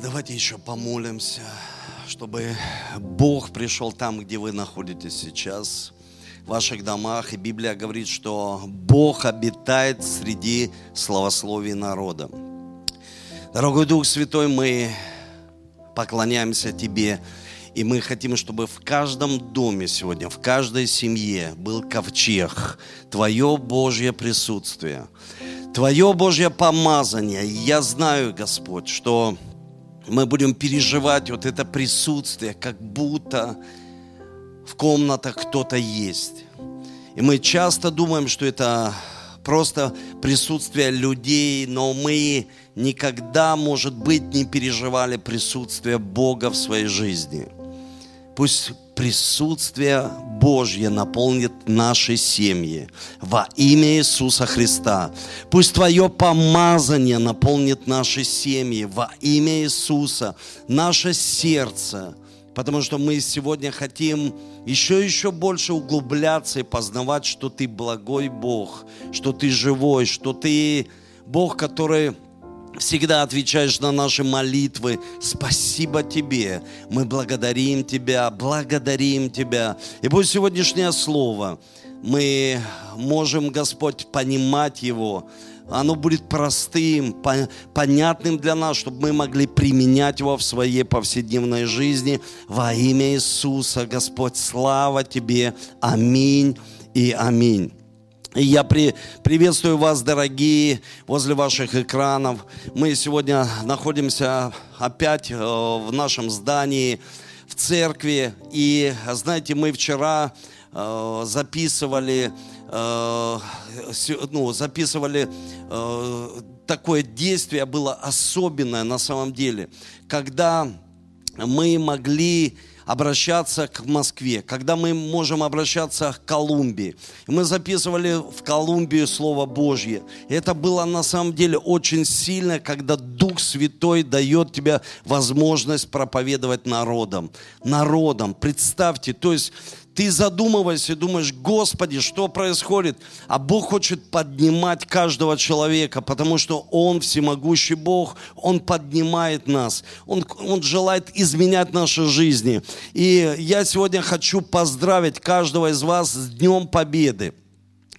Давайте еще помолимся, чтобы Бог пришел там, где вы находитесь сейчас, в ваших домах. И Библия говорит, что Бог обитает среди славословий народа. Дорогой Дух Святой, мы поклоняемся Тебе. И мы хотим, чтобы в каждом доме сегодня, в каждой семье был ковчег, Твое Божье присутствие, Твое Божье помазание. Я знаю, Господь, что мы будем переживать вот это присутствие, как будто в комнатах кто-то есть. И мы часто думаем, что это просто присутствие людей, но мы никогда, может быть, не переживали присутствие Бога в своей жизни. Пусть присутствие Божье наполнит наши семьи во имя Иисуса Христа. Пусть Твое помазание наполнит наши семьи во имя Иисуса, наше сердце, потому что мы сегодня хотим еще еще больше углубляться и познавать, что Ты благой Бог, что Ты живой, что Ты Бог, который всегда отвечаешь на наши молитвы. Спасибо Тебе. Мы благодарим Тебя, благодарим Тебя. И пусть сегодняшнее слово мы можем, Господь, понимать его, оно будет простым, понятным для нас, чтобы мы могли применять его в своей повседневной жизни. Во имя Иисуса, Господь, слава Тебе. Аминь и аминь. Я при, приветствую вас, дорогие, возле ваших экранов. Мы сегодня находимся опять э, в нашем здании, в церкви. И, знаете, мы вчера э, записывали, э, ну, записывали такое действие, было особенное на самом деле, когда мы могли обращаться к Москве, когда мы можем обращаться к Колумбии. Мы записывали в Колумбию Слово Божье. И это было на самом деле очень сильно, когда Дух Святой дает тебе возможность проповедовать народам. Народам, представьте, то есть ты задумываешься и думаешь, Господи, что происходит? А Бог хочет поднимать каждого человека, потому что Он всемогущий Бог, Он поднимает нас, Он, Он желает изменять наши жизни. И я сегодня хочу поздравить каждого из вас с Днем Победы.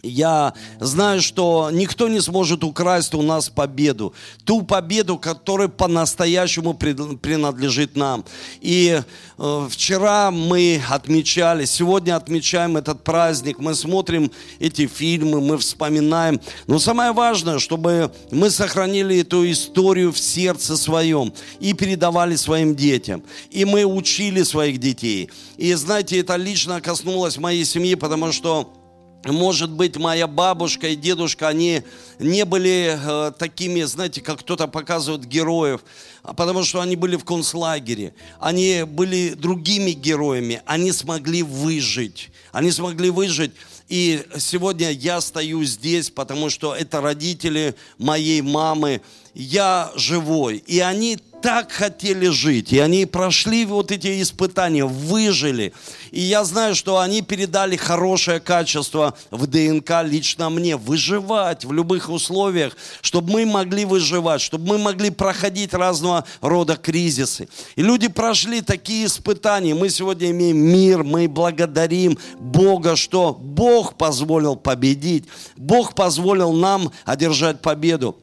Я знаю, что никто не сможет украсть у нас победу. Ту победу, которая по-настоящему принадлежит нам. И э, вчера мы отмечали, сегодня отмечаем этот праздник, мы смотрим эти фильмы, мы вспоминаем. Но самое важное, чтобы мы сохранили эту историю в сердце своем и передавали своим детям. И мы учили своих детей. И знаете, это лично коснулось моей семьи, потому что может быть, моя бабушка и дедушка, они не были э, такими, знаете, как кто-то показывает героев, а потому что они были в концлагере. Они были другими героями. Они смогли выжить. Они смогли выжить. И сегодня я стою здесь, потому что это родители моей мамы. Я живой. И они так хотели жить. И они прошли вот эти испытания, выжили. И я знаю, что они передали хорошее качество в ДНК лично мне. Выживать в любых условиях, чтобы мы могли выживать, чтобы мы могли проходить разного рода кризисы. И люди прошли такие испытания. Мы сегодня имеем мир, мы благодарим Бога, что Бог позволил победить. Бог позволил нам одержать победу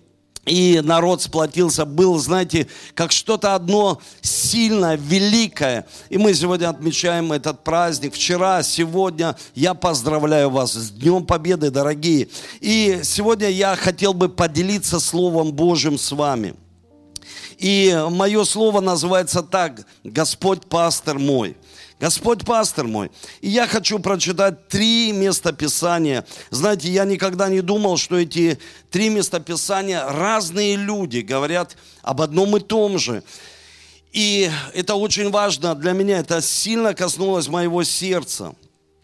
и народ сплотился, был, знаете, как что-то одно сильное, великое. И мы сегодня отмечаем этот праздник. Вчера, сегодня я поздравляю вас с Днем Победы, дорогие. И сегодня я хотел бы поделиться Словом Божьим с вами. И мое слово называется так, Господь пастор мой. Господь пастор мой. И я хочу прочитать три местописания. Знаете, я никогда не думал, что эти три местописания разные люди говорят об одном и том же. И это очень важно для меня, это сильно коснулось моего сердца.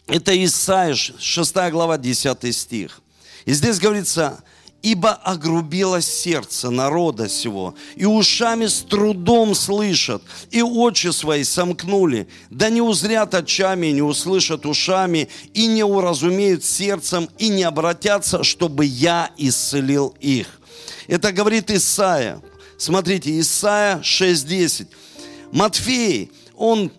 Это Исаия, 6 глава, 10 стих. И здесь говорится, ибо огрубило сердце народа сего, и ушами с трудом слышат, и очи свои сомкнули, да не узрят очами, не услышат ушами, и не уразумеют сердцем, и не обратятся, чтобы я исцелил их. Это говорит Исаия Смотрите, Исайя 6.10. Матфей, он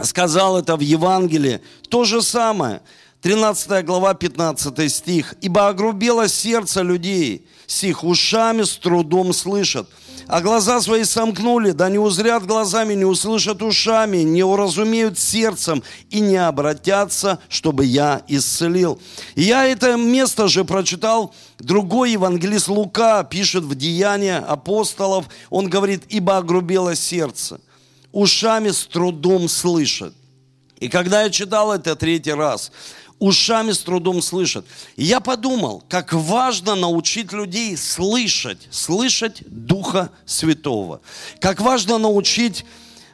сказал это в Евангелии. То же самое. 13 глава, 15 стих. «Ибо огрубело сердце людей, сих ушами с трудом слышат, а глаза свои сомкнули, да не узрят глазами, не услышат ушами, не уразумеют сердцем и не обратятся, чтобы я исцелил». И я это место же прочитал, другой евангелист Лука пишет в Деяния апостолов, он говорит, «Ибо огрубело сердце, ушами с трудом слышат». И когда я читал это третий раз, ушами с трудом слышат. И я подумал, как важно научить людей слышать, слышать Духа Святого. Как важно научить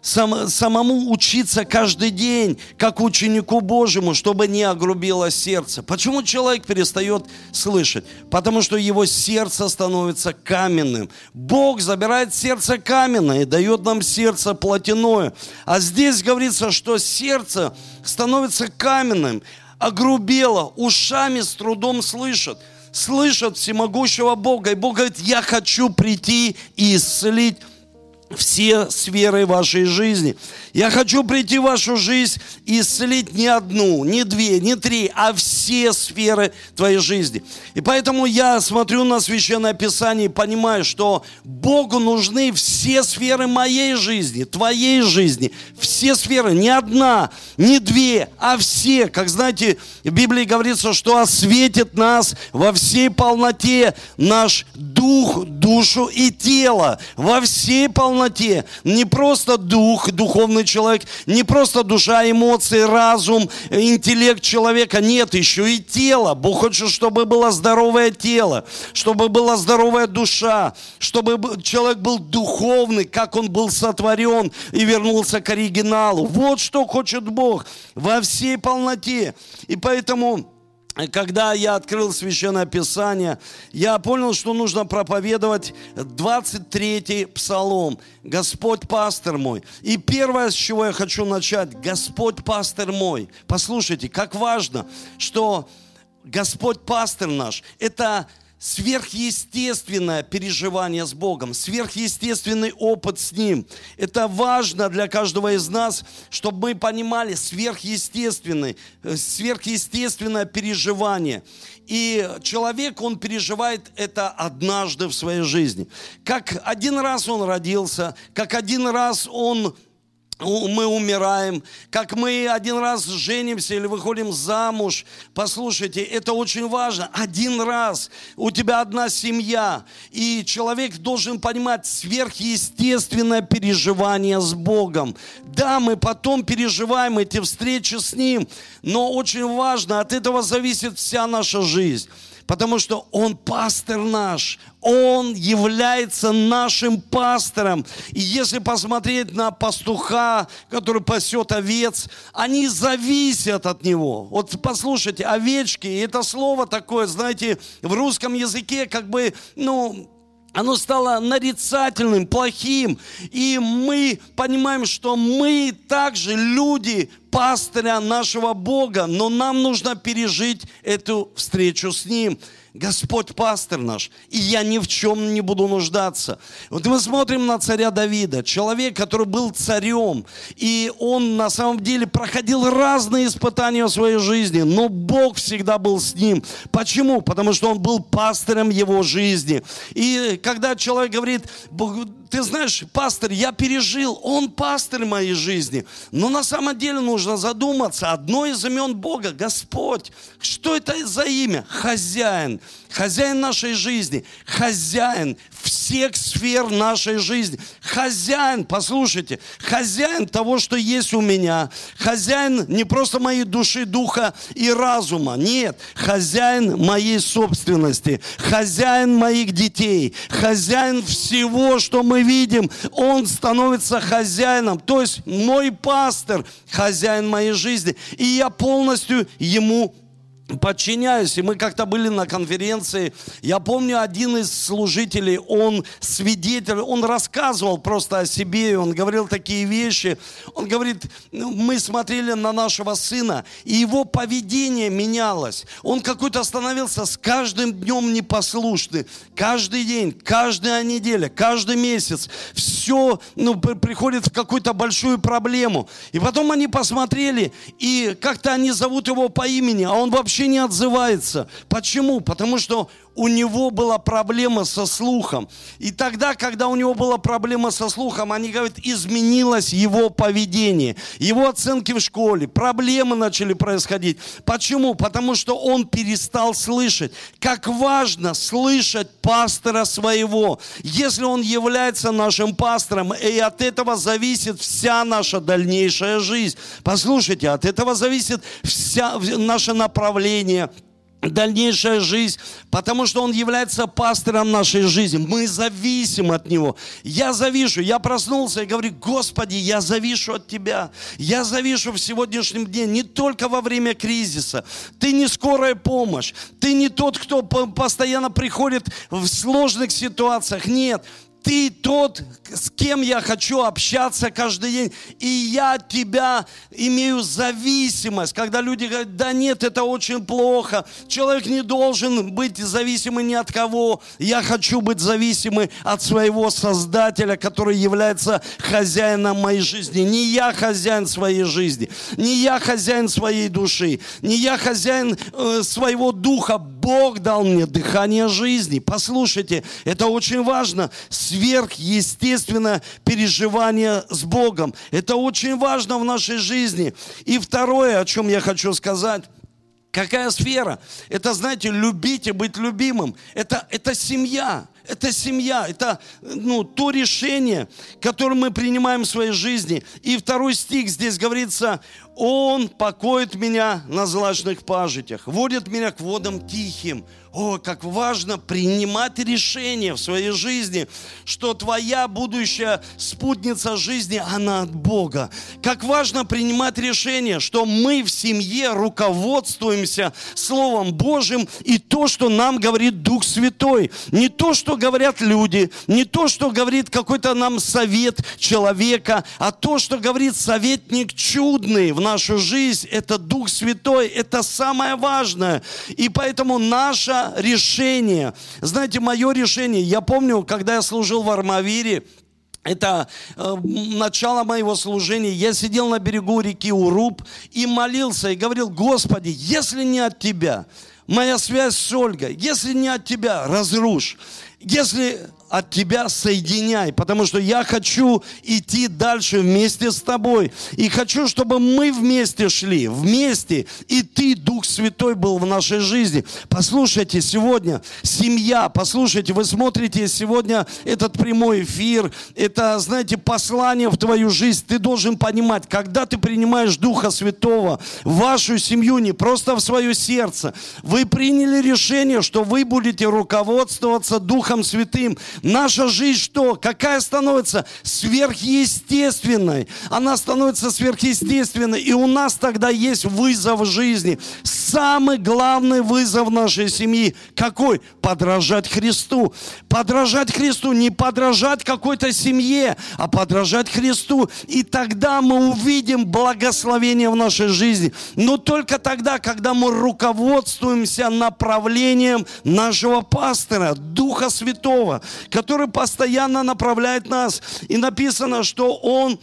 сам, самому учиться каждый день, как ученику Божьему, чтобы не огрубило сердце. Почему человек перестает слышать? Потому что его сердце становится каменным. Бог забирает сердце каменное и дает нам сердце плотяное. А здесь говорится, что сердце становится каменным огрубело, ушами с трудом слышат, слышат всемогущего Бога. И Бог говорит, я хочу прийти и исцелить все сферы вашей жизни. Я хочу прийти в вашу жизнь и исцелить не одну, не две, не три, а все сферы твоей жизни. И поэтому я смотрю на Священное Писание и понимаю, что Богу нужны все сферы моей жизни, твоей жизни. Все сферы, не одна, не две, а все. Как знаете, в Библии говорится, что осветит нас во всей полноте наш дух, душу и тело. Во всей полноте. Не просто дух, духовный человек, не просто душа, эмоции, разум, интеллект человека. Нет, еще и тело. Бог хочет, чтобы было здоровое тело, чтобы была здоровая душа, чтобы человек был духовный, как он был сотворен и вернулся к оригиналу. Вот что хочет Бог во всей полноте. И поэтому когда я открыл Священное Писание, я понял, что нужно проповедовать 23-й псалом. Господь пастор мой. И первое, с чего я хочу начать, Господь пастор мой. Послушайте, как важно, что Господь пастор наш, это сверхъестественное переживание с Богом, сверхъестественный опыт с Ним. Это важно для каждого из нас, чтобы мы понимали сверхъестественный, э, сверхъестественное переживание. И человек, он переживает это однажды в своей жизни. Как один раз он родился, как один раз он мы умираем, как мы один раз женимся или выходим замуж. Послушайте, это очень важно. Один раз у тебя одна семья, и человек должен понимать сверхъестественное переживание с Богом. Да, мы потом переживаем эти встречи с Ним, но очень важно, от этого зависит вся наша жизнь потому что Он пастор наш, Он является нашим пастором. И если посмотреть на пастуха, который пасет овец, они зависят от Него. Вот послушайте, овечки, это слово такое, знаете, в русском языке как бы, ну, оно стало нарицательным, плохим. И мы понимаем, что мы также люди пастыря нашего Бога, но нам нужно пережить эту встречу с Ним. Господь пастор наш, и я ни в чем не буду нуждаться. Вот мы смотрим на царя Давида, человек, который был царем, и он на самом деле проходил разные испытания в своей жизни, но Бог всегда был с ним. Почему? Потому что он был пастырем его жизни. И когда человек говорит, ты знаешь, пастор, я пережил, он пастырь моей жизни, но на самом деле нужно задуматься, одно из имен Бога, Господь, что это за имя? Хозяин хозяин нашей жизни, хозяин всех сфер нашей жизни, хозяин, послушайте, хозяин того, что есть у меня, хозяин не просто моей души, духа и разума, нет, хозяин моей собственности, хозяин моих детей, хозяин всего, что мы видим, он становится хозяином, то есть мой пастор, хозяин моей жизни, и я полностью ему подчиняюсь. И мы как-то были на конференции. Я помню, один из служителей, он свидетель, он рассказывал просто о себе, он говорил такие вещи. Он говорит, «Ну, мы смотрели на нашего сына, и его поведение менялось. Он какой-то становился с каждым днем непослушный. Каждый день, каждая неделя, каждый месяц. Все ну, приходит в какую-то большую проблему. И потом они посмотрели, и как-то они зовут его по имени, а он вообще вообще не отзывается. Почему? Потому что у него была проблема со слухом. И тогда, когда у него была проблема со слухом, они говорят, изменилось его поведение, его оценки в школе, проблемы начали происходить. Почему? Потому что он перестал слышать. Как важно слышать пастора своего. Если он является нашим пастором, и от этого зависит вся наша дальнейшая жизнь. Послушайте, от этого зависит вся наше направление – дальнейшая жизнь, потому что Он является пастором нашей жизни. Мы зависим от Него. Я завишу, я проснулся и говорю, Господи, я завишу от Тебя. Я завишу в сегодняшнем дне, не только во время кризиса. Ты не скорая помощь. Ты не тот, кто постоянно приходит в сложных ситуациях. Нет, ты тот, с кем я хочу общаться каждый день, и я тебя имею зависимость. Когда люди говорят, да нет, это очень плохо, человек не должен быть зависимым ни от кого. Я хочу быть зависимым от своего Создателя, который является хозяином моей жизни. Не я хозяин своей жизни, не я хозяин своей души, не я хозяин э, своего духа. Бог дал мне дыхание жизни. Послушайте, это очень важно сверхъестественное переживание с Богом. Это очень важно в нашей жизни. И второе, о чем я хочу сказать, Какая сфера? Это, знаете, любить и быть любимым. Это, это семья. Это семья. Это ну, то решение, которое мы принимаем в своей жизни. И второй стих здесь говорится, Он покоит меня на злачных пажитях, водит меня к водам тихим. О, как важно принимать решение в своей жизни, что твоя будущая спутница жизни, она от Бога. Как важно принимать решение, что мы в семье руководствуемся Словом Божьим и то, что нам говорит Дух Святой. Не то, что говорят люди, не то, что говорит какой-то нам совет человека, а то, что говорит советник чудный в нашу жизнь, это Дух Святой, это самое важное. И поэтому наша решение. Знаете, мое решение, я помню, когда я служил в Армавире, это э, начало моего служения. Я сидел на берегу реки Уруб и молился, и говорил, Господи, если не от Тебя, моя связь с Ольгой, если не от Тебя, разрушь. Если от тебя соединяй, потому что я хочу идти дальше вместе с тобой. И хочу, чтобы мы вместе шли, вместе, и ты, Дух Святой, был в нашей жизни. Послушайте, сегодня семья, послушайте, вы смотрите сегодня этот прямой эфир, это, знаете, послание в твою жизнь. Ты должен понимать, когда ты принимаешь Духа Святого в вашу семью, не просто в свое сердце, вы приняли решение, что вы будете руководствоваться Духом Святым, Наша жизнь что? Какая становится? Сверхъестественной. Она становится сверхъестественной. И у нас тогда есть вызов жизни. Самый главный вызов нашей семьи. Какой? Подражать Христу. Подражать Христу. Не подражать какой-то семье, а подражать Христу. И тогда мы увидим благословение в нашей жизни. Но только тогда, когда мы руководствуемся направлением нашего пастора, Духа Святого, который постоянно направляет нас. И написано, что Он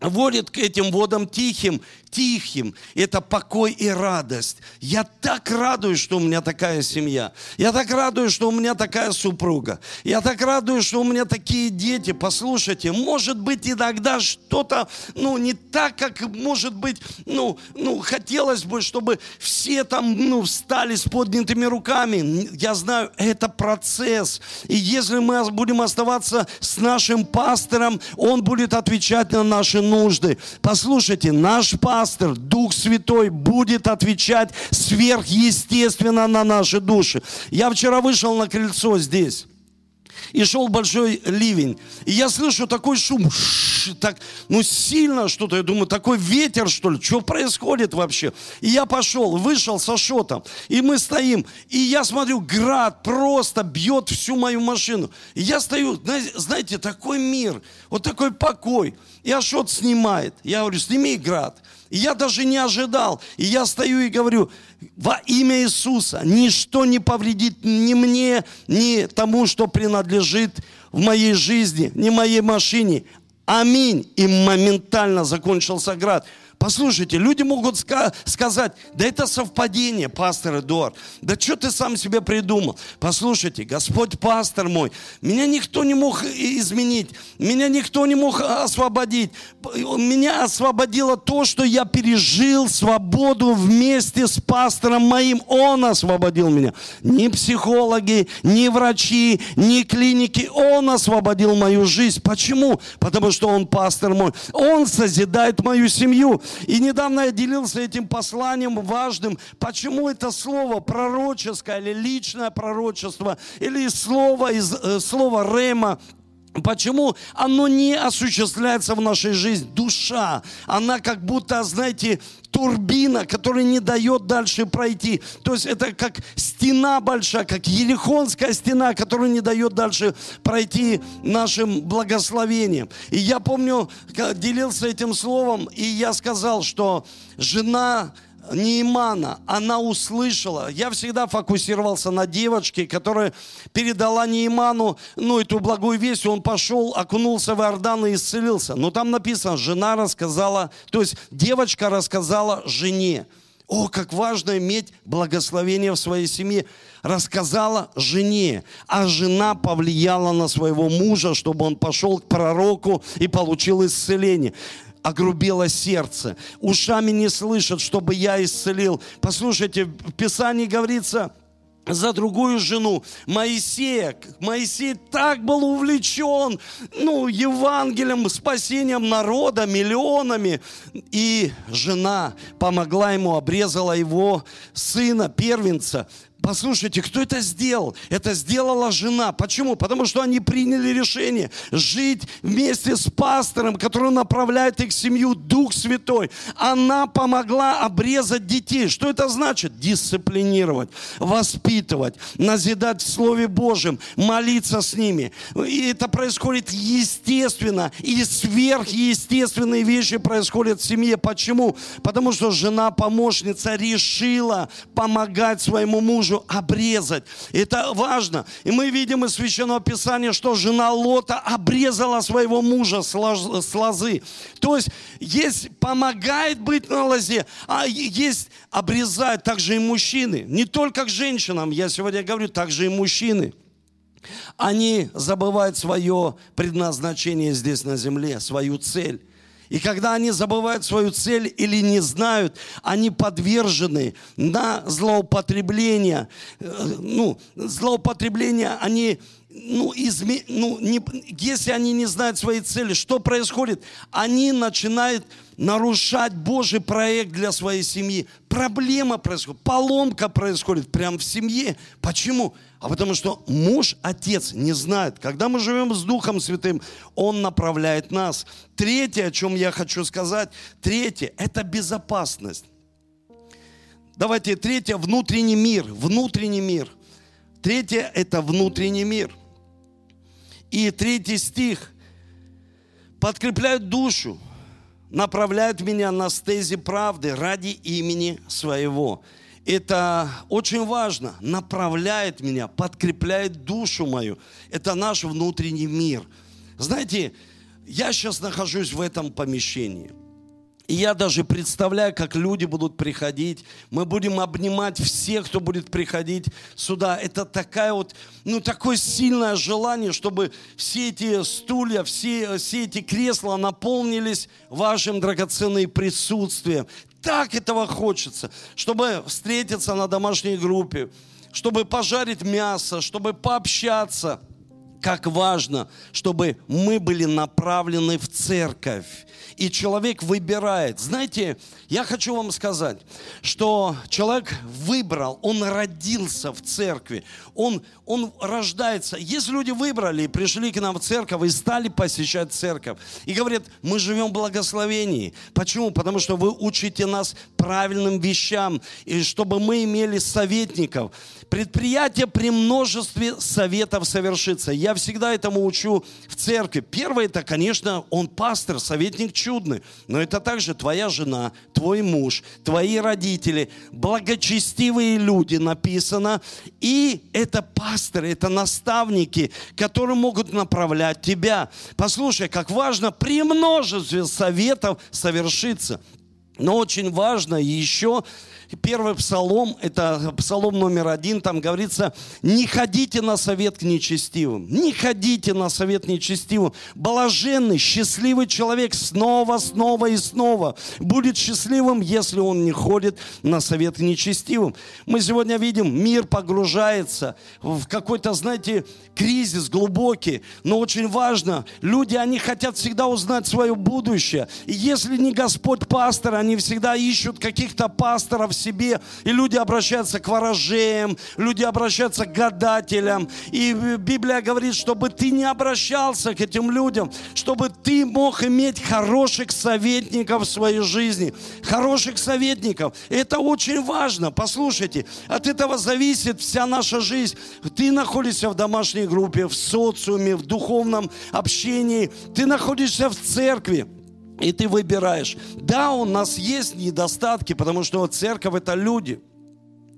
водит к этим водам тихим, тихим. Это покой и радость. Я так радуюсь, что у меня такая семья. Я так радуюсь, что у меня такая супруга. Я так радуюсь, что у меня такие дети. Послушайте, может быть иногда что-то, ну, не так, как может быть, ну, ну, хотелось бы, чтобы все там, ну, встали с поднятыми руками. Я знаю, это процесс. И если мы будем оставаться с нашим пастором, он будет отвечать на наши нужды. Послушайте, наш пастор пастор, Дух Святой будет отвечать сверхъестественно на наши души. Я вчера вышел на крыльцо здесь, и шел большой ливень. И я слышу такой шум. Ш так, ну, сильно что-то. Я думаю, такой ветер, что ли? Что происходит вообще? И я пошел, вышел со шотом. И мы стоим. И я смотрю, град просто бьет всю мою машину. И я стою, знаете, такой мир, вот такой покой. И Ашот снимает. Я говорю, сними град. И я даже не ожидал. И я стою и говорю, во имя Иисуса ничто не повредит ни мне, ни тому, что принадлежит в моей жизни, ни моей машине. Аминь. И моментально закончился град. Послушайте, люди могут ска- сказать, да это совпадение, пастор Эдуард. Да что ты сам себе придумал? Послушайте, Господь пастор мой, меня никто не мог изменить, меня никто не мог освободить. Меня освободило то, что я пережил свободу вместе с пастором моим. Он освободил меня. Ни психологи, ни врачи, ни клиники. Он освободил мою жизнь. Почему? Потому что он пастор мой. Он созидает мою семью. И недавно я делился этим посланием важным, почему это слово пророческое или личное пророчество, или слово из э, слова Рема, Почему оно не осуществляется в нашей жизни? Душа, она как будто, знаете, турбина, которая не дает дальше пройти. То есть это как стена большая, как Ерехонская стена, которая не дает дальше пройти нашим благословением. И я помню, делился этим словом, и я сказал, что жена Неймана, она услышала. Я всегда фокусировался на девочке, которая передала Нейману, ну, эту благую весть. Он пошел, окунулся в Иордан и исцелился. Но там написано, жена рассказала, то есть девочка рассказала жене. О, как важно иметь благословение в своей семье. Рассказала жене, а жена повлияла на своего мужа, чтобы он пошел к пророку и получил исцеление огрубело сердце, ушами не слышат, чтобы я исцелил. Послушайте, в Писании говорится, за другую жену Моисея. Моисей так был увлечен ну, Евангелием, спасением народа, миллионами. И жена помогла ему, обрезала его сына, первенца. Послушайте, кто это сделал? Это сделала жена. Почему? Потому что они приняли решение жить вместе с пастором, который направляет их семью, Дух Святой. Она помогла обрезать детей. Что это значит? Дисциплинировать, воспитывать, назидать в Слове Божьем, молиться с ними. И это происходит естественно. И сверхъестественные вещи происходят в семье. Почему? Потому что жена-помощница решила помогать своему мужу мужу обрезать. Это важно. И мы видим из Священного Писания, что жена Лота обрезала своего мужа с лозы. То есть есть помогает быть на лозе, а есть обрезать также и мужчины. Не только к женщинам, я сегодня говорю, также и мужчины. Они забывают свое предназначение здесь на земле, свою цель. И когда они забывают свою цель или не знают, они подвержены на злоупотребление. Э, ну, злоупотребление, они ну, изме, ну не, если они не знают своей цели, что происходит? Они начинают нарушать Божий проект для своей семьи. Проблема происходит, поломка происходит прямо в семье. Почему? А потому что муж, отец не знает. Когда мы живем с Духом Святым, Он направляет нас. Третье, о чем я хочу сказать, третье, это безопасность. Давайте, третье, внутренний мир. Внутренний мир. Третье, это внутренний мир. И третий стих. Подкрепляют душу, направляют меня на стези правды ради имени своего. Это очень важно. Направляет меня, подкрепляет душу мою. Это наш внутренний мир. Знаете, я сейчас нахожусь в этом помещении – и я даже представляю, как люди будут приходить. Мы будем обнимать всех, кто будет приходить сюда. Это такая вот, ну, такое сильное желание, чтобы все эти стулья, все, все эти кресла наполнились вашим драгоценным присутствием. Так этого хочется, чтобы встретиться на домашней группе, чтобы пожарить мясо, чтобы пообщаться – как важно, чтобы мы были направлены в церковь. И человек выбирает. Знаете, я хочу вам сказать, что человек выбрал, он родился в церкви, он, он рождается. Есть люди выбрали и пришли к нам в церковь и стали посещать церковь. И говорят, мы живем в благословении. Почему? Потому что вы учите нас правильным вещам, и чтобы мы имели советников. Предприятие при множестве советов совершится. Я всегда этому учу в церкви. Первое, это, конечно, он пастор, советник чудный. Но это также твоя жена, твой муж, твои родители, благочестивые люди написано. И это пасторы, это наставники, которые могут направлять тебя. Послушай, как важно при множестве советов совершиться. Но очень важно еще Первый псалом, это псалом номер один, там говорится, не ходите на совет к нечестивым, не ходите на совет нечестивым. Блаженный, счастливый человек снова, снова и снова будет счастливым, если он не ходит на совет к нечестивым. Мы сегодня видим, мир погружается в какой-то, знаете, кризис глубокий, но очень важно, люди, они хотят всегда узнать свое будущее. И если не Господь пастор, они всегда ищут каких-то пасторов, себе, и люди обращаются к ворожеям, люди обращаются к гадателям. И Библия говорит, чтобы ты не обращался к этим людям, чтобы ты мог иметь хороших советников в своей жизни. Хороших советников. Это очень важно. Послушайте, от этого зависит вся наша жизнь. Ты находишься в домашней группе, в социуме, в духовном общении. Ты находишься в церкви. И ты выбираешь. Да, у нас есть недостатки, потому что церковь это люди –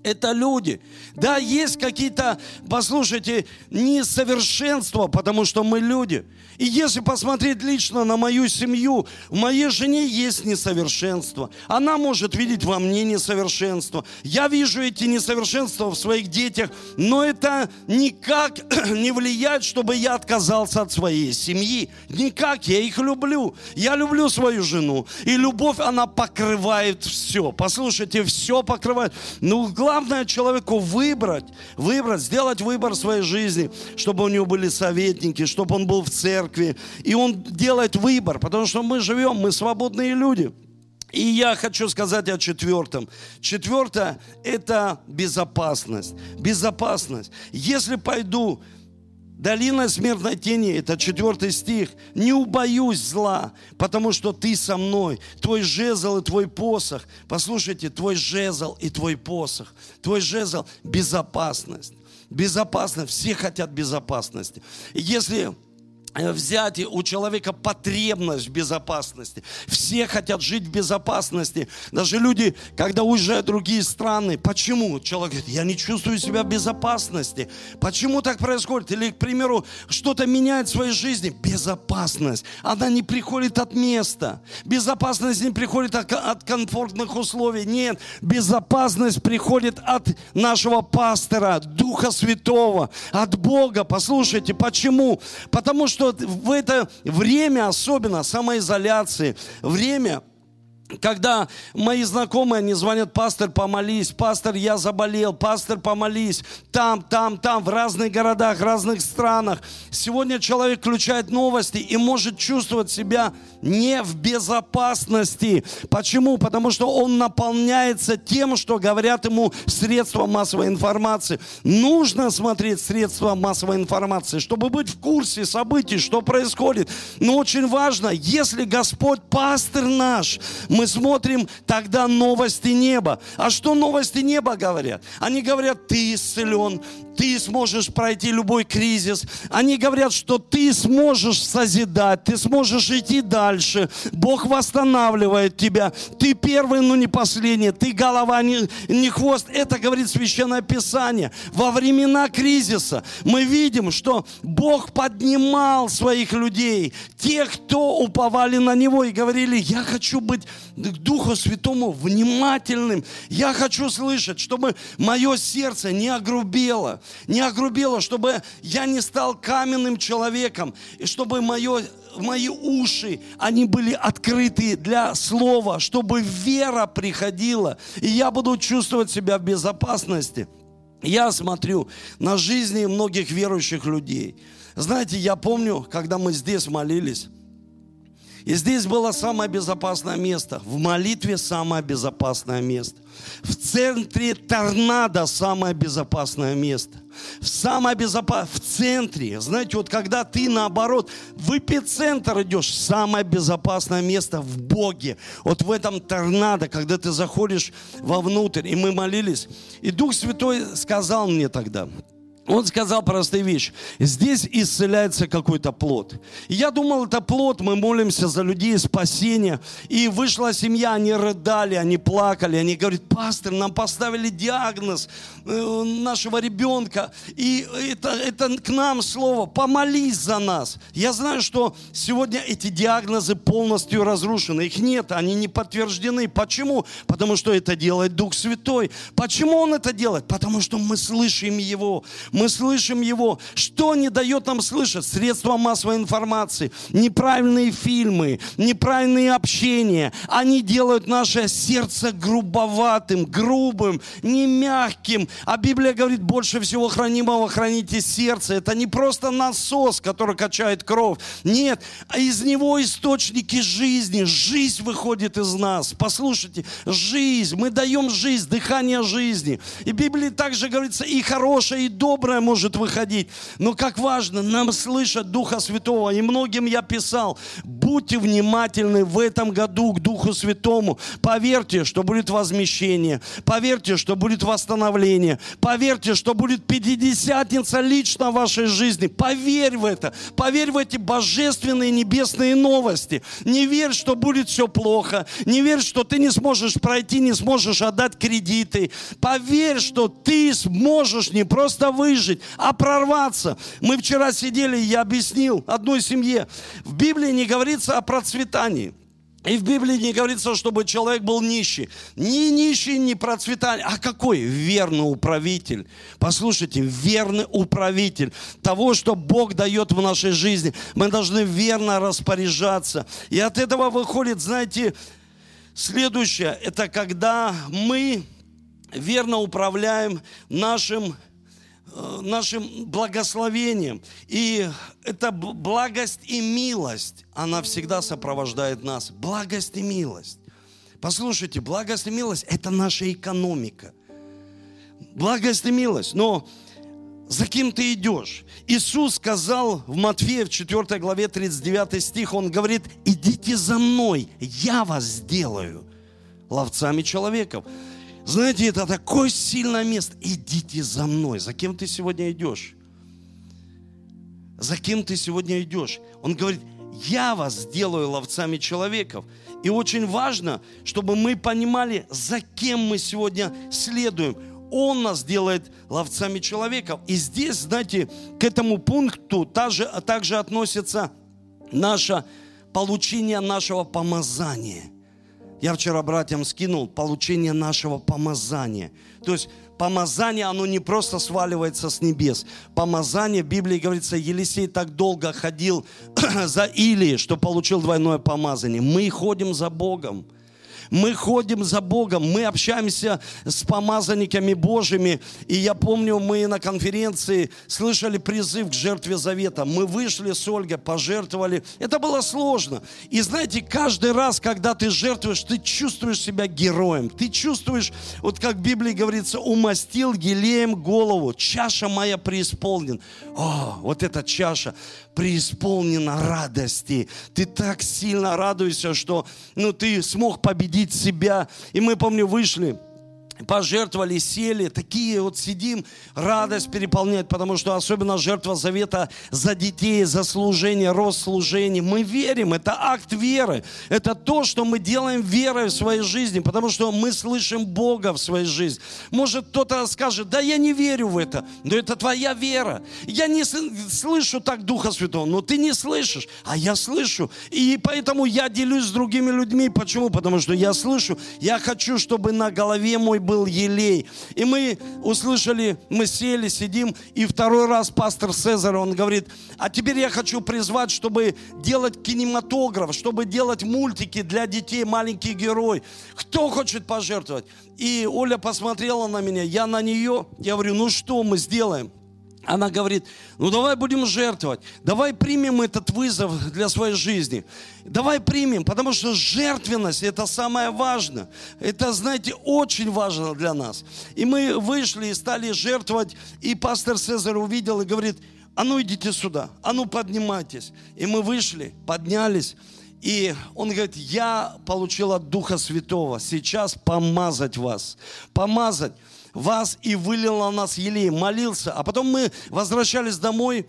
это люди. Да, есть какие-то, послушайте, несовершенства, потому что мы люди. И если посмотреть лично на мою семью, в моей жене есть несовершенство. Она может видеть во мне несовершенство. Я вижу эти несовершенства в своих детях, но это никак не влияет, чтобы я отказался от своей семьи. Никак, я их люблю. Я люблю свою жену. И любовь, она покрывает все. Послушайте, все покрывает. Ну, главное, Главное человеку выбрать, выбрать, сделать выбор в своей жизни, чтобы у него были советники, чтобы он был в церкви. И он делает выбор, потому что мы живем, мы свободные люди. И я хочу сказать о четвертом. Четвертое – это безопасность. Безопасность. Если пойду Долина смертной тени, это четвертый стих. Не убоюсь зла, потому что ты со мной. Твой жезл и твой посох. Послушайте, твой жезл и твой посох. Твой жезл – безопасность. Безопасность. Все хотят безопасности. Если взять у человека потребность в безопасности. Все хотят жить в безопасности. Даже люди, когда уезжают в другие страны, почему? Человек говорит, я не чувствую себя в безопасности. Почему так происходит? Или, к примеру, что-то меняет в своей жизни. Безопасность. Она не приходит от места. Безопасность не приходит от, от комфортных условий. Нет, безопасность приходит от нашего пастора, Духа Святого, от Бога. Послушайте, почему? Потому что что в это время, особенно самоизоляции, время когда мои знакомые, они звонят, пастор, помолись, пастор, я заболел, пастор, помолись, там, там, там, в разных городах, разных странах. Сегодня человек включает новости и может чувствовать себя не в безопасности. Почему? Потому что он наполняется тем, что говорят ему средства массовой информации. Нужно смотреть средства массовой информации, чтобы быть в курсе событий, что происходит. Но очень важно, если Господь пастор наш, мы смотрим тогда новости неба. А что новости неба говорят? Они говорят, ты исцелен, ты сможешь пройти любой кризис. Они говорят, что ты сможешь созидать, ты сможешь идти дальше. Бог восстанавливает тебя. Ты первый, но не последний. Ты голова, не, не хвост. Это говорит Священное Писание. Во времена кризиса мы видим, что Бог поднимал своих людей, тех, кто уповали на Него и говорили, я хочу быть к Духу Святому внимательным. Я хочу слышать, чтобы мое сердце не огрубело, не огрубело, чтобы я не стал каменным человеком, и чтобы мое мои уши, они были открыты для слова, чтобы вера приходила, и я буду чувствовать себя в безопасности. Я смотрю на жизни многих верующих людей – Знаете, я помню, когда мы здесь молились, и здесь было самое безопасное место. В молитве самое безопасное место. В центре торнадо самое безопасное место. В самое безопасное, в центре. Знаете, вот когда ты наоборот в эпицентр идешь, самое безопасное место в Боге. Вот в этом торнадо, когда ты заходишь вовнутрь, и мы молились. И Дух Святой сказал мне тогда, он сказал простые вещи. Здесь исцеляется какой-то плод. Я думал, это плод, мы молимся за людей спасения. И вышла семья, они рыдали, они плакали. Они говорят, пастор, нам поставили диагноз э, нашего ребенка. И это, это к нам слово, помолись за нас. Я знаю, что сегодня эти диагнозы полностью разрушены. Их нет, они не подтверждены. Почему? Потому что это делает Дух Святой. Почему Он это делает? Потому что мы слышим Его мы слышим Его. Что не дает нам слышать? Средства массовой информации, неправильные фильмы, неправильные общения. Они делают наше сердце грубоватым, грубым, не мягким. А Библия говорит, больше всего хранимого храните сердце. Это не просто насос, который качает кровь. Нет, из него источники жизни. Жизнь выходит из нас. Послушайте, жизнь. Мы даем жизнь, дыхание жизни. И в Библии также говорится и хорошее, и доброе доброе может выходить. Но как важно нам слышать Духа Святого. И многим я писал, будьте внимательны в этом году к Духу Святому. Поверьте, что будет возмещение. Поверьте, что будет восстановление. Поверьте, что будет пятидесятница лично в вашей жизни. Поверь в это. Поверь в эти божественные небесные новости. Не верь, что будет все плохо. Не верь, что ты не сможешь пройти, не сможешь отдать кредиты. Поверь, что ты сможешь не просто выжить, выжить, а прорваться. Мы вчера сидели, я объяснил одной семье. В Библии не говорится о процветании. И в Библии не говорится, чтобы человек был нищий. Ни нищий, ни процветание. А какой? Верный управитель. Послушайте, верный управитель того, что Бог дает в нашей жизни. Мы должны верно распоряжаться. И от этого выходит, знаете, следующее. Это когда мы верно управляем нашим нашим благословением. И эта благость и милость, она всегда сопровождает нас. Благость и милость. Послушайте, благость и милость – это наша экономика. Благость и милость. Но за кем ты идешь? Иисус сказал в Матфея в 4 главе 39 стих, Он говорит, идите за мной, я вас сделаю ловцами человеков. Знаете, это такое сильное место. Идите за мной. За кем ты сегодня идешь? За кем ты сегодня идешь? Он говорит, я вас сделаю ловцами человеков. И очень важно, чтобы мы понимали, за кем мы сегодня следуем. Он нас делает ловцами человеков. И здесь, знаете, к этому пункту также, также относится наше получение нашего помазания. Я вчера братьям скинул получение нашего помазания. То есть помазание, оно не просто сваливается с небес. Помазание, в Библии говорится, Елисей так долго ходил за Илией, что получил двойное помазание. Мы ходим за Богом. Мы ходим за Богом, мы общаемся с помазанниками Божьими. И я помню, мы на конференции слышали призыв к жертве завета. Мы вышли с Ольгой, пожертвовали. Это было сложно. И знаете, каждый раз, когда ты жертвуешь, ты чувствуешь себя героем. Ты чувствуешь, вот как в Библии говорится, умастил елеем голову. Чаша моя преисполнен. О, вот эта чаша преисполнена радости. Ты так сильно радуешься, что ну, ты смог победить себя. И мы, помню, вышли пожертвовали, сели, такие вот сидим, радость переполняет, потому что особенно жертва завета за детей, за служение, рост служения. Мы верим, это акт веры. Это то, что мы делаем верой в своей жизни, потому что мы слышим Бога в своей жизни. Может, кто-то скажет, да я не верю в это, но это твоя вера. Я не слышу так Духа Святого, но ты не слышишь, а я слышу. И поэтому я делюсь с другими людьми. Почему? Потому что я слышу. Я хочу, чтобы на голове мой был елей. И мы услышали, мы сели, сидим, и второй раз пастор Цезарь, он говорит, а теперь я хочу призвать, чтобы делать кинематограф, чтобы делать мультики для детей, маленький герой. Кто хочет пожертвовать? И Оля посмотрела на меня, я на нее, я говорю, ну что мы сделаем? Она говорит, ну давай будем жертвовать, давай примем этот вызов для своей жизни. Давай примем, потому что жертвенность это самое важное. Это, знаете, очень важно для нас. И мы вышли и стали жертвовать, и пастор Цезарь увидел и говорит, а ну идите сюда, а ну поднимайтесь. И мы вышли, поднялись, и он говорит, я получил от Духа Святого сейчас помазать вас, помазать вас и вылил на нас елей, молился. А потом мы возвращались домой,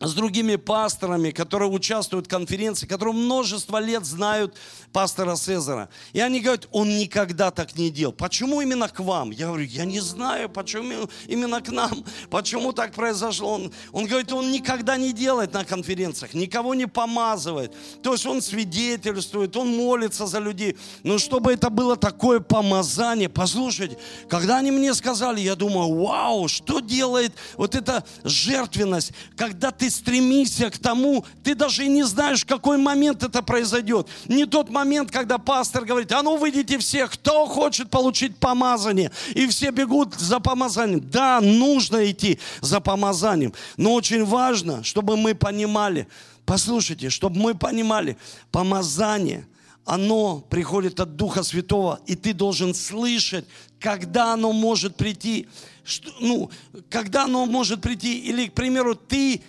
с другими пасторами, которые участвуют в конференции, которые множество лет знают пастора Цезара. И они говорят, он никогда так не делал. Почему именно к вам? Я говорю, я не знаю, почему именно к нам, почему так произошло. Он, он говорит, он никогда не делает на конференциях, никого не помазывает. То есть он свидетельствует, он молится за людей. Но чтобы это было такое помазание, послушайте, когда они мне сказали, я думаю, вау, что делает вот эта жертвенность, когда ты стремишься к тому, ты даже не знаешь, в какой момент это произойдет. Не тот момент, когда пастор говорит, а ну выйдите все, кто хочет получить помазание. И все бегут за помазанием. Да, нужно идти за помазанием. Но очень важно, чтобы мы понимали, послушайте, чтобы мы понимали, помазание – оно приходит от Духа Святого, и ты должен слышать, когда оно может прийти, что, ну, когда оно может прийти, или, к примеру, ты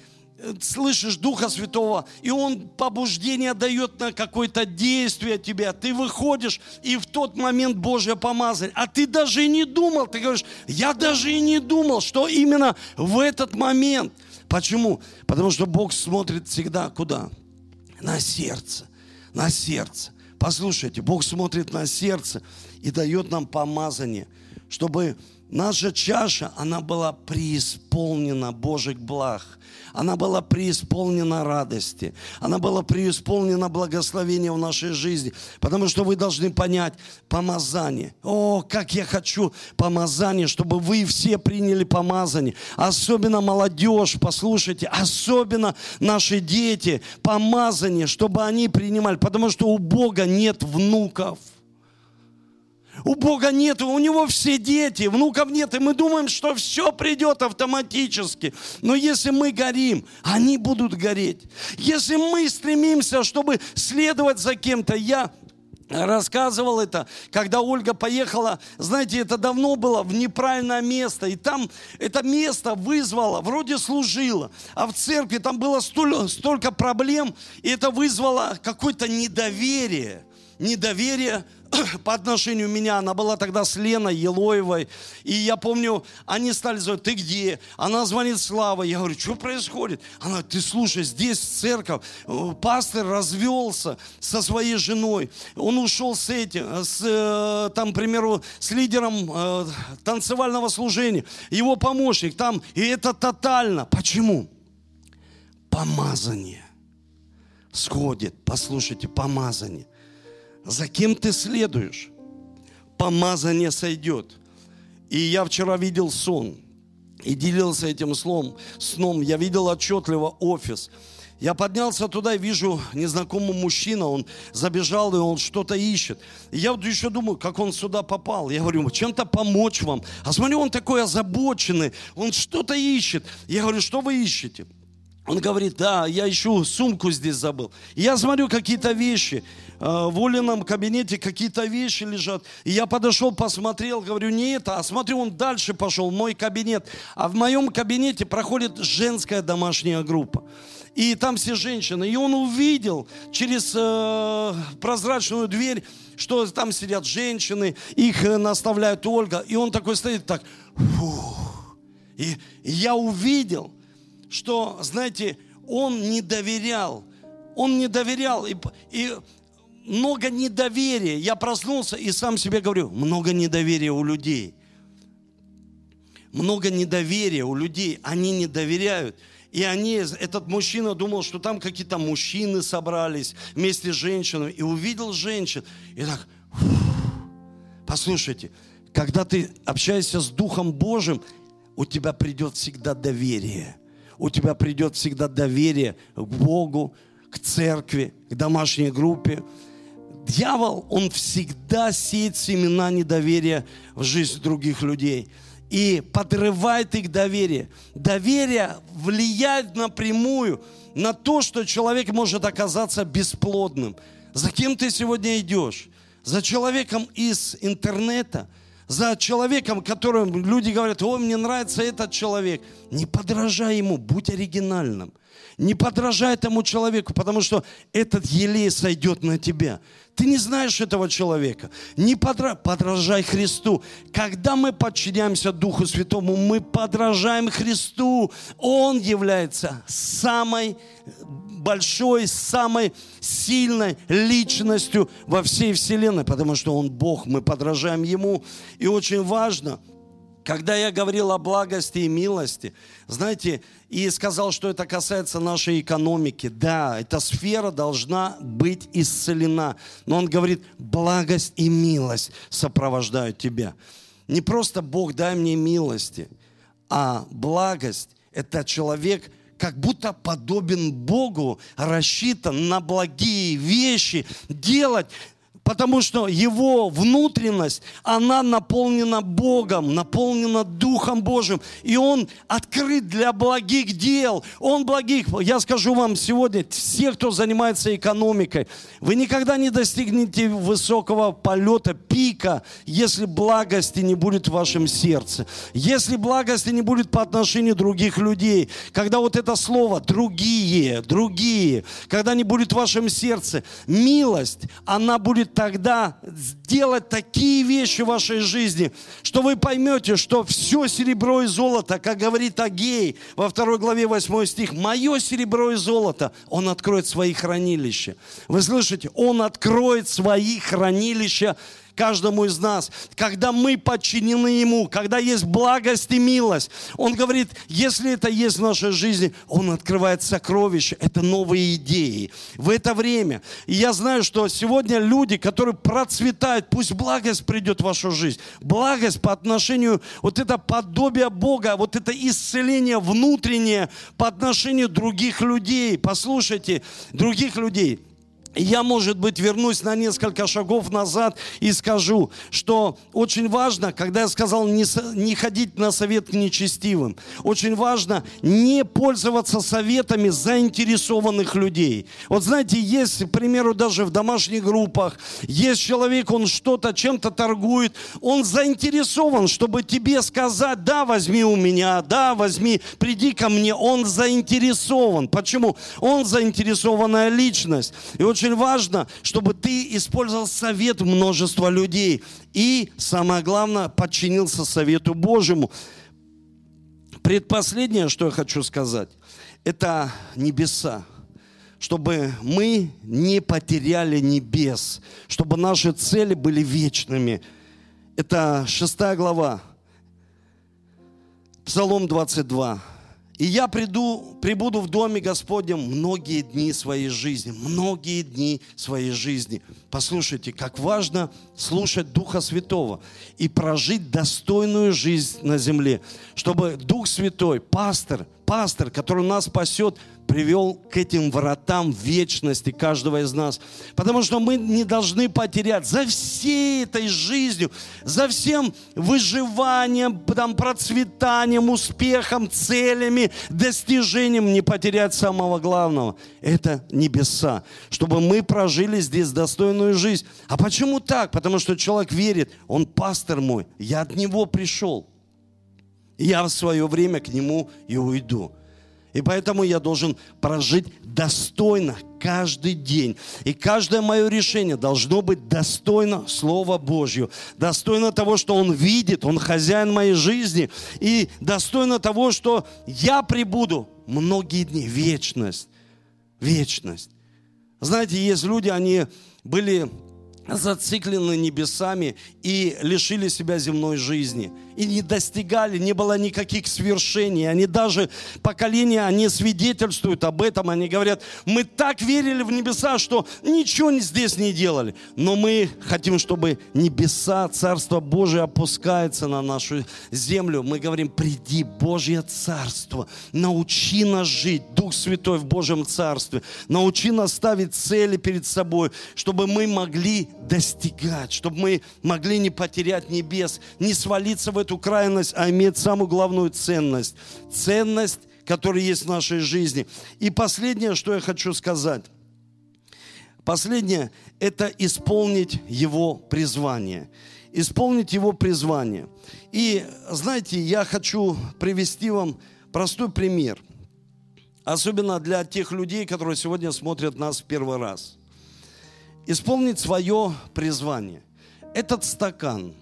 слышишь Духа Святого, и Он побуждение дает на какое-то действие тебя. Ты выходишь, и в тот момент Божье помазание. А ты даже и не думал, ты говоришь, я даже и не думал, что именно в этот момент. Почему? Потому что Бог смотрит всегда куда? На сердце. На сердце. Послушайте, Бог смотрит на сердце и дает нам помазание, чтобы наша чаша, она была преисполнена Божьих благ. Она была преисполнена радости. Она была преисполнена благословения в нашей жизни. Потому что вы должны понять помазание. О, как я хочу помазание, чтобы вы все приняли помазание. Особенно молодежь, послушайте, особенно наши дети, помазание, чтобы они принимали. Потому что у Бога нет внуков. У Бога нет, у Него все дети, внуков нет, и мы думаем, что все придет автоматически. Но если мы горим, они будут гореть. Если мы стремимся, чтобы следовать за кем-то, я рассказывал это, когда Ольга поехала, знаете, это давно было в неправильное место, и там это место вызвало, вроде служило, а в церкви там было столь, столько проблем, и это вызвало какое-то недоверие, недоверие по отношению меня, она была тогда с Леной Елоевой, и я помню, они стали звонить, ты где? Она звонит Слава, я говорю, что происходит? Она говорит, ты слушай, здесь церковь, э, пастор развелся со своей женой, он ушел с этим, с, э, там, к примеру, с лидером э, танцевального служения, его помощник там, и это тотально. Почему? Помазание сходит, послушайте, помазание – за кем ты следуешь, помазание сойдет. И я вчера видел сон и делился этим сном. сном. Я видел отчетливо офис. Я поднялся туда и вижу незнакомый мужчина, он забежал и он что-то ищет. И я вот еще думаю, как он сюда попал. Я говорю, чем-то помочь вам. А смотрю, он такой озабоченный, он что-то ищет. Я говорю, что вы ищете? Он говорит, да, я ищу сумку здесь забыл. Я смотрю какие-то вещи. Э, в Олином кабинете какие-то вещи лежат. И я подошел, посмотрел, говорю, не это. А смотрю, он дальше пошел, мой кабинет. А в моем кабинете проходит женская домашняя группа. И там все женщины. И он увидел через э, прозрачную дверь, что там сидят женщины, их э, наставляет Ольга. И он такой стоит так, фух. И я увидел, что, знаете, он не доверял. Он не доверял. И, и много недоверия. Я проснулся и сам себе говорю, много недоверия у людей. Много недоверия у людей. Они не доверяют. И они, этот мужчина думал, что там какие-то мужчины собрались вместе с женщинами. И увидел женщин. И так, послушайте, когда ты общаешься с Духом Божьим, у тебя придет всегда доверие у тебя придет всегда доверие к Богу, к церкви, к домашней группе. Дьявол, он всегда сеет семена недоверия в жизнь других людей. и подрывает их доверие. Доверие влияет напрямую на то, что человек может оказаться бесплодным. За кем ты сегодня идешь? За человеком из интернета – за человеком, которым люди говорят, ой, мне нравится этот человек. Не подражай ему, будь оригинальным. Не подражай этому человеку, потому что этот елей сойдет на тебя. Ты не знаешь этого человека. Не подра... подражай Христу. Когда мы подчиняемся Духу Святому, мы подражаем Христу. Он является самой большой, самой сильной личностью во всей Вселенной, потому что Он Бог, мы подражаем Ему. И очень важно, когда я говорил о благости и милости, знаете, и сказал, что это касается нашей экономики. Да, эта сфера должна быть исцелена. Но он говорит, благость и милость сопровождают тебя. Не просто Бог, дай мне милости, а благость – это человек, как будто подобен Богу, рассчитан на благие вещи делать потому что его внутренность, она наполнена Богом, наполнена Духом Божьим, и он открыт для благих дел. Он благих. Я скажу вам сегодня, все, кто занимается экономикой, вы никогда не достигнете высокого полета, пика, если благости не будет в вашем сердце, если благости не будет по отношению других людей, когда вот это слово «другие», «другие», когда не будет в вашем сердце, милость, она будет тогда сделать такие вещи в вашей жизни, что вы поймете, что все серебро и золото, как говорит Агей во второй главе 8 стих, мое серебро и золото, он откроет свои хранилища. Вы слышите? Он откроет свои хранилища каждому из нас, когда мы подчинены Ему, когда есть благость и милость. Он говорит, если это есть в нашей жизни, Он открывает сокровища, это новые идеи. В это время, и я знаю, что сегодня люди, которые процветают, пусть благость придет в вашу жизнь. Благость по отношению, вот это подобие Бога, вот это исцеление внутреннее по отношению других людей. Послушайте, других людей – я, может быть, вернусь на несколько шагов назад и скажу, что очень важно, когда я сказал не, не ходить на совет к нечестивым, очень важно не пользоваться советами заинтересованных людей. Вот знаете, есть, к примеру, даже в домашних группах, есть человек, он что-то, чем-то торгует, он заинтересован, чтобы тебе сказать, да, возьми у меня, да, возьми, приди ко мне, он заинтересован. Почему? Он заинтересованная личность. И вот очень важно, чтобы ты использовал совет множества людей. И, самое главное, подчинился совету Божьему. Предпоследнее, что я хочу сказать, это небеса. Чтобы мы не потеряли небес, чтобы наши цели были вечными. Это шестая глава, Псалом 22. И я приду, прибуду в доме Господнем многие дни своей жизни, многие дни своей жизни. Послушайте, как важно слушать Духа Святого и прожить достойную жизнь на земле, чтобы Дух Святой, пастор, пастор, который нас спасет, привел к этим вратам вечности каждого из нас. Потому что мы не должны потерять за всей этой жизнью, за всем выживанием, там, процветанием, успехом, целями, достижением не потерять самого главного. Это небеса. Чтобы мы прожили здесь достойную жизнь. А почему так? Потому что человек верит, он пастор мой, я от него пришел. Я в свое время к нему и уйду. И поэтому я должен прожить достойно каждый день. И каждое мое решение должно быть достойно Слова Божьего. Достойно того, что Он видит, Он хозяин моей жизни. И достойно того, что я прибуду многие дни. Вечность. Вечность. Знаете, есть люди, они были зациклены небесами и лишили себя земной жизни. И не достигали, не было никаких свершений. Они даже, поколения, они свидетельствуют об этом. Они говорят, мы так верили в небеса, что ничего здесь не делали. Но мы хотим, чтобы небеса, Царство Божие опускается на нашу землю. Мы говорим, приди, Божье Царство. Научи нас жить, Дух Святой в Божьем Царстве. Научи нас ставить цели перед собой, чтобы мы могли достигать, чтобы мы могли не потерять небес, не свалиться в эту крайность, а иметь самую главную ценность. Ценность, которая есть в нашей жизни. И последнее, что я хочу сказать. Последнее – это исполнить Его призвание. Исполнить Его призвание. И, знаете, я хочу привести вам простой пример. Особенно для тех людей, которые сегодня смотрят нас в первый раз. Исполнить свое призвание. Этот стакан,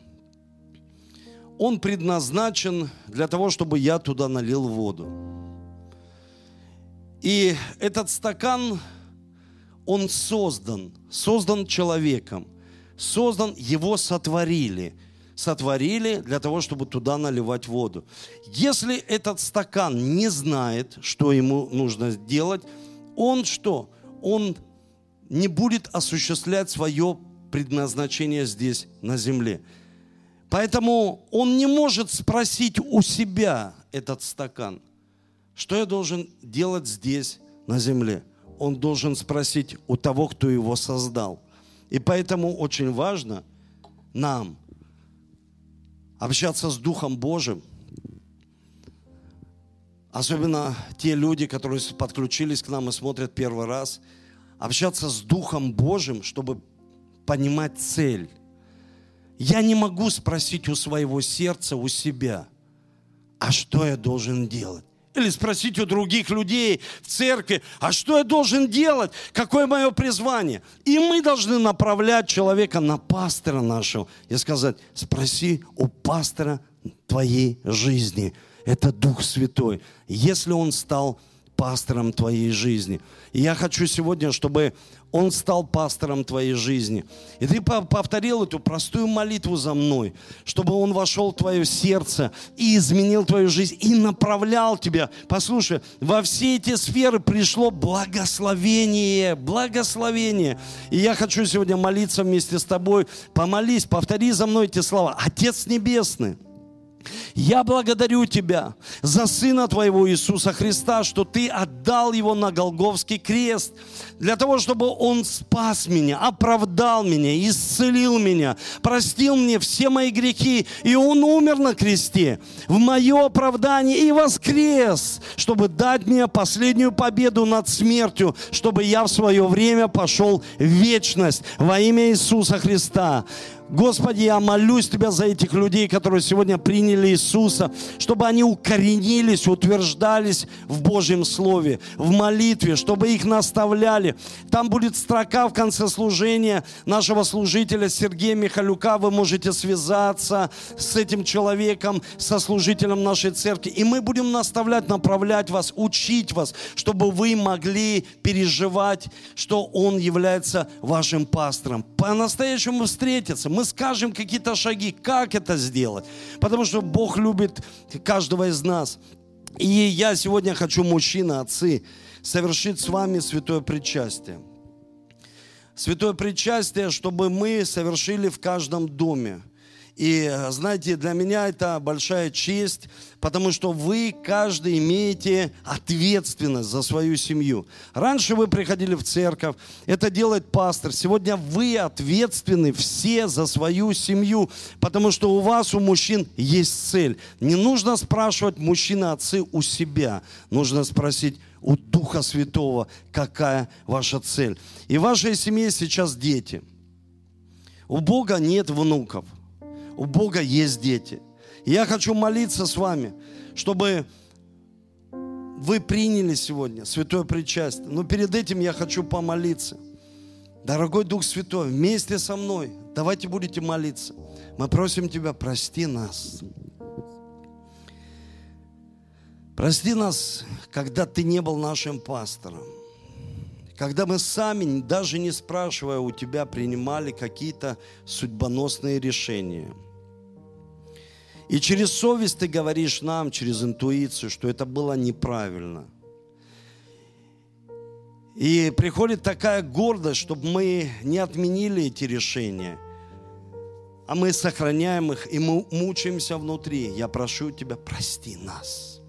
он предназначен для того, чтобы я туда налил воду. И этот стакан, он создан, создан человеком, создан, его сотворили – сотворили для того, чтобы туда наливать воду. Если этот стакан не знает, что ему нужно сделать, он что? Он не будет осуществлять свое предназначение здесь, на земле. Поэтому он не может спросить у себя этот стакан, что я должен делать здесь, на земле. Он должен спросить у того, кто его создал. И поэтому очень важно нам – общаться с Духом Божьим. Особенно те люди, которые подключились к нам и смотрят первый раз. Общаться с Духом Божьим, чтобы понимать цель. Я не могу спросить у своего сердца, у себя, а что я должен делать? Или спросить у других людей в церкви, а что я должен делать? Какое мое призвание? И мы должны направлять человека на пастора нашего и сказать, спроси у пастора твоей жизни. Это Дух Святой. Если он стал пастором твоей жизни. И я хочу сегодня, чтобы он стал пастором твоей жизни. И ты повторил эту простую молитву за мной, чтобы Он вошел в твое сердце и изменил твою жизнь, и направлял тебя. Послушай, во все эти сферы пришло благословение, благословение. И я хочу сегодня молиться вместе с тобой. Помолись, повтори за мной эти слова. Отец Небесный, я благодарю Тебя за Сына Твоего Иисуса Христа, что Ты отдал Его на Голговский крест, для того, чтобы Он спас меня, оправдал меня, исцелил меня, простил мне все мои грехи, и Он умер на кресте в мое оправдание и воскрес, чтобы дать мне последнюю победу над смертью, чтобы я в свое время пошел в вечность во имя Иисуса Христа. Господи, я молюсь Тебя за этих людей, которые сегодня приняли Иисуса, чтобы они укоренились, утверждались в Божьем Слове, в молитве, чтобы их наставляли. Там будет строка в конце служения нашего служителя Сергея Михалюка. Вы можете связаться с этим человеком, со служителем нашей церкви. И мы будем наставлять, направлять вас, учить вас, чтобы вы могли переживать, что Он является вашим пастором. По-настоящему встретиться мы скажем какие-то шаги, как это сделать. Потому что Бог любит каждого из нас. И я сегодня хочу, мужчины, отцы, совершить с вами святое причастие. Святое причастие, чтобы мы совершили в каждом доме – и знаете, для меня это большая честь, потому что вы каждый имеете ответственность за свою семью. Раньше вы приходили в церковь, это делает пастор. Сегодня вы ответственны все за свою семью, потому что у вас, у мужчин, есть цель. Не нужно спрашивать мужчины, отцы у себя. Нужно спросить у Духа Святого, какая ваша цель. И в вашей семье сейчас дети. У Бога нет внуков. У Бога есть дети. И я хочу молиться с вами, чтобы вы приняли сегодня святое причастие. Но перед этим я хочу помолиться. Дорогой Дух Святой, вместе со мной давайте будете молиться. Мы просим Тебя, прости нас. Прости нас, когда Ты не был нашим пастором. Когда мы сами, даже не спрашивая у Тебя, принимали какие-то судьбоносные решения – и через совесть ты говоришь нам, через интуицию, что это было неправильно. И приходит такая гордость, чтобы мы не отменили эти решения, а мы сохраняем их, и мы мучаемся внутри. Я прошу Тебя, прости нас.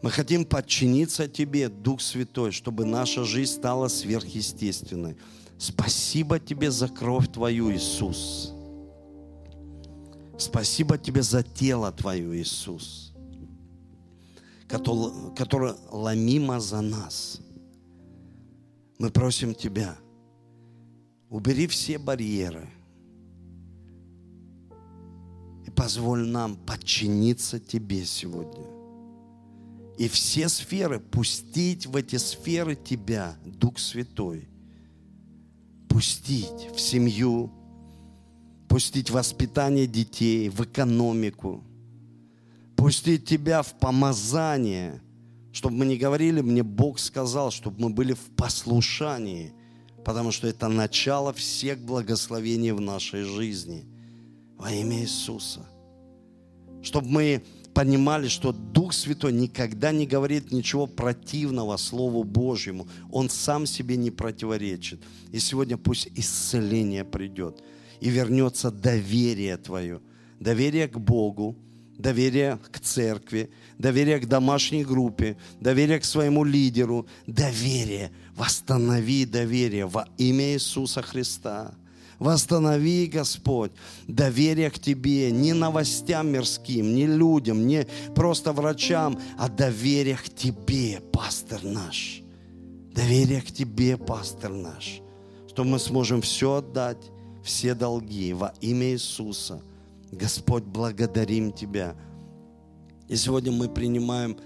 Мы хотим подчиниться Тебе, Дух Святой, чтобы наша жизнь стала сверхъестественной, Спасибо Тебе за кровь Твою, Иисус. Спасибо Тебе за тело Твое, Иисус, которое ломимо за нас. Мы просим Тебя, убери все барьеры и позволь нам подчиниться Тебе сегодня. И все сферы, пустить в эти сферы Тебя, Дух Святой. Пустить в семью, пустить воспитание детей, в экономику, пустить Тебя в помазание, чтобы мы не говорили, мне Бог сказал, чтобы мы были в послушании, потому что это начало всех благословений в нашей жизни. Во имя Иисуса. Чтобы мы понимали, что Дух Святой никогда не говорит ничего противного Слову Божьему. Он сам себе не противоречит. И сегодня пусть исцеление придет. И вернется доверие твое. Доверие к Богу, доверие к церкви, доверие к домашней группе, доверие к своему лидеру, доверие. Восстанови доверие во имя Иисуса Христа. Восстанови, Господь, доверие к Тебе, не новостям мирским, не людям, не просто врачам, а доверие к Тебе, пастор наш. Доверие к Тебе, пастор наш. Что мы сможем все отдать, все долги во имя Иисуса. Господь, благодарим Тебя. И сегодня мы принимаем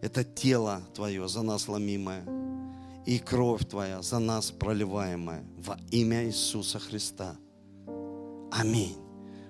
это тело Твое за нас ломимое и кровь Твоя за нас проливаемая во имя Иисуса Христа. Аминь.